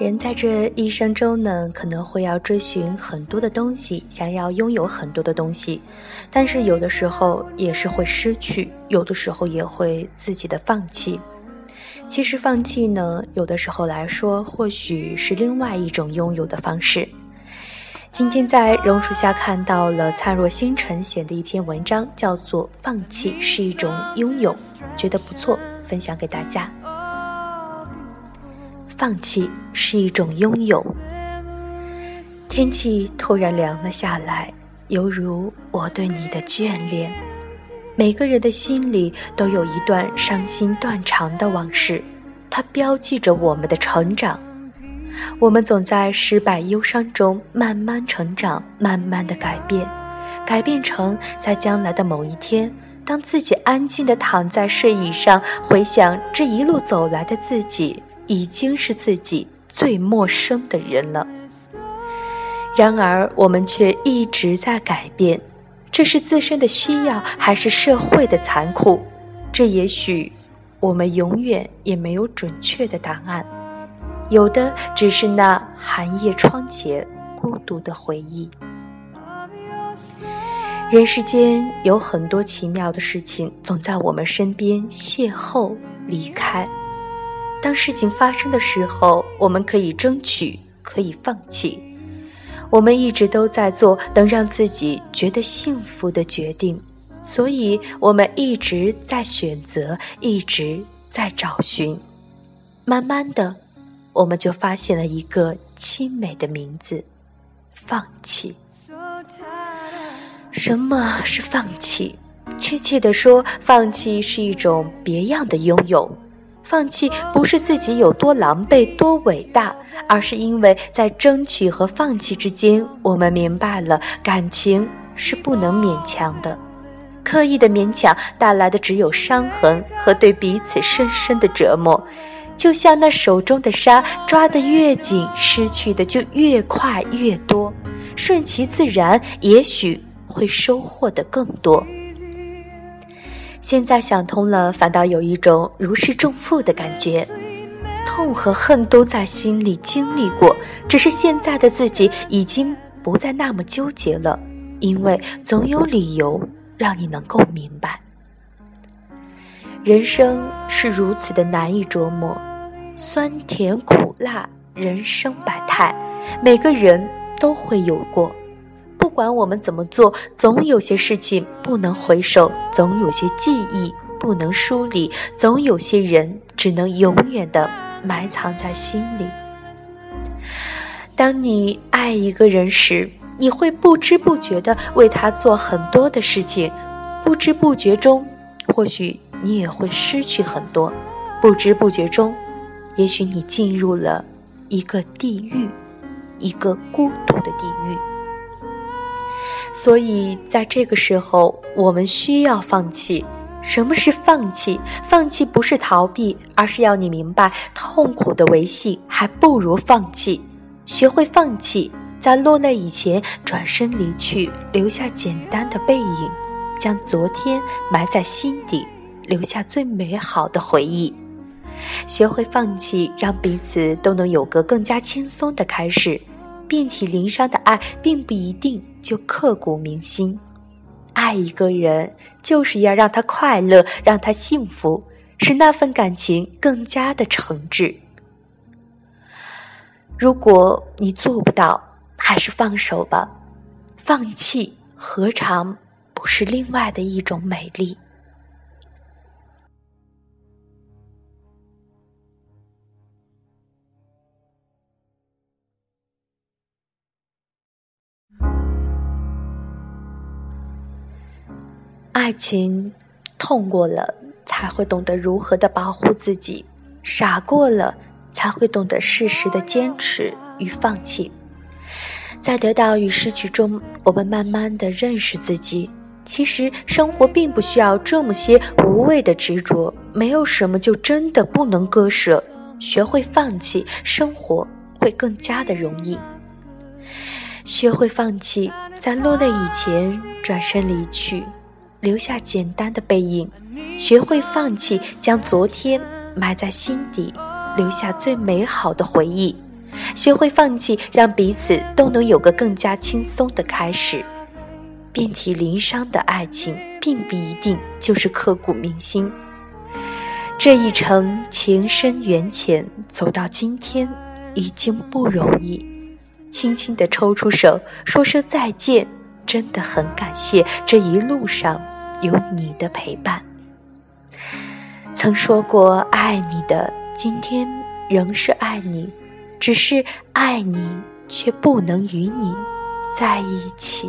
人在这一生中呢，可能会要追寻很多的东西，想要拥有很多的东西，但是有的时候也是会失去，有的时候也会自己的放弃。其实放弃呢，有的时候来说，或许是另外一种拥有的方式。今天在榕树下看到了灿若星辰写的一篇文章，叫做《放弃是一种拥有》，觉得不错，分享给大家。放弃是一种拥有。天气突然凉了下来，犹如我对你的眷恋。每个人的心里都有一段伤心断肠的往事，它标记着我们的成长。我们总在失败忧伤中慢慢成长，慢慢的改变，改变成在将来的某一天，当自己安静的躺在睡椅上，回想这一路走来的自己。已经是自己最陌生的人了。然而，我们却一直在改变，这是自身的需要，还是社会的残酷？这也许我们永远也没有准确的答案。有的只是那寒夜窗前孤独的回忆。人世间有很多奇妙的事情，总在我们身边邂逅、离开。当事情发生的时候，我们可以争取，可以放弃。我们一直都在做能让自己觉得幸福的决定，所以我们一直在选择，一直在找寻。慢慢的，我们就发现了一个凄美的名字：放弃。什么是放弃？确切的说，放弃是一种别样的拥有。放弃不是自己有多狼狈、多伟大，而是因为在争取和放弃之间，我们明白了感情是不能勉强的。刻意的勉强带来的只有伤痕和对彼此深深的折磨。就像那手中的沙，抓得越紧，失去的就越快越多。顺其自然，也许会收获的更多。现在想通了，反倒有一种如释重负的感觉。痛和恨都在心里经历过，只是现在的自己已经不再那么纠结了，因为总有理由让你能够明白。人生是如此的难以琢磨，酸甜苦辣，人生百态，每个人都会有过。不管我们怎么做，总有些事情不能回首，总有些记忆不能梳理，总有些人只能永远的埋藏在心里。当你爱一个人时，你会不知不觉的为他做很多的事情，不知不觉中，或许你也会失去很多，不知不觉中，也许你进入了一个地狱，一个孤独的地狱。所以，在这个时候，我们需要放弃。什么是放弃？放弃不是逃避，而是要你明白，痛苦的维系还不如放弃。学会放弃，在落泪以前转身离去，留下简单的背影，将昨天埋在心底，留下最美好的回忆。学会放弃，让彼此都能有个更加轻松的开始。遍体鳞伤的爱，并不一定就刻骨铭心。爱一个人，就是要让他快乐，让他幸福，使那份感情更加的诚挚。如果你做不到，还是放手吧。放弃，何尝不是另外的一种美丽？爱情，痛过了才会懂得如何的保护自己，傻过了才会懂得适时的坚持与放弃。在得到与失去中，我们慢慢的认识自己。其实生活并不需要这么些无谓的执着，没有什么就真的不能割舍。学会放弃，生活会更加的容易。学会放弃，在落泪以前转身离去。留下简单的背影，学会放弃，将昨天埋在心底，留下最美好的回忆。学会放弃，让彼此都能有个更加轻松的开始。遍体鳞伤的爱情，并不一定就是刻骨铭心。这一程情深缘浅，走到今天已经不容易。轻轻地抽出手，说声再见，真的很感谢这一路上有你的陪伴。曾说过爱你的，今天仍是爱你。只是爱你，却不能与你在一起。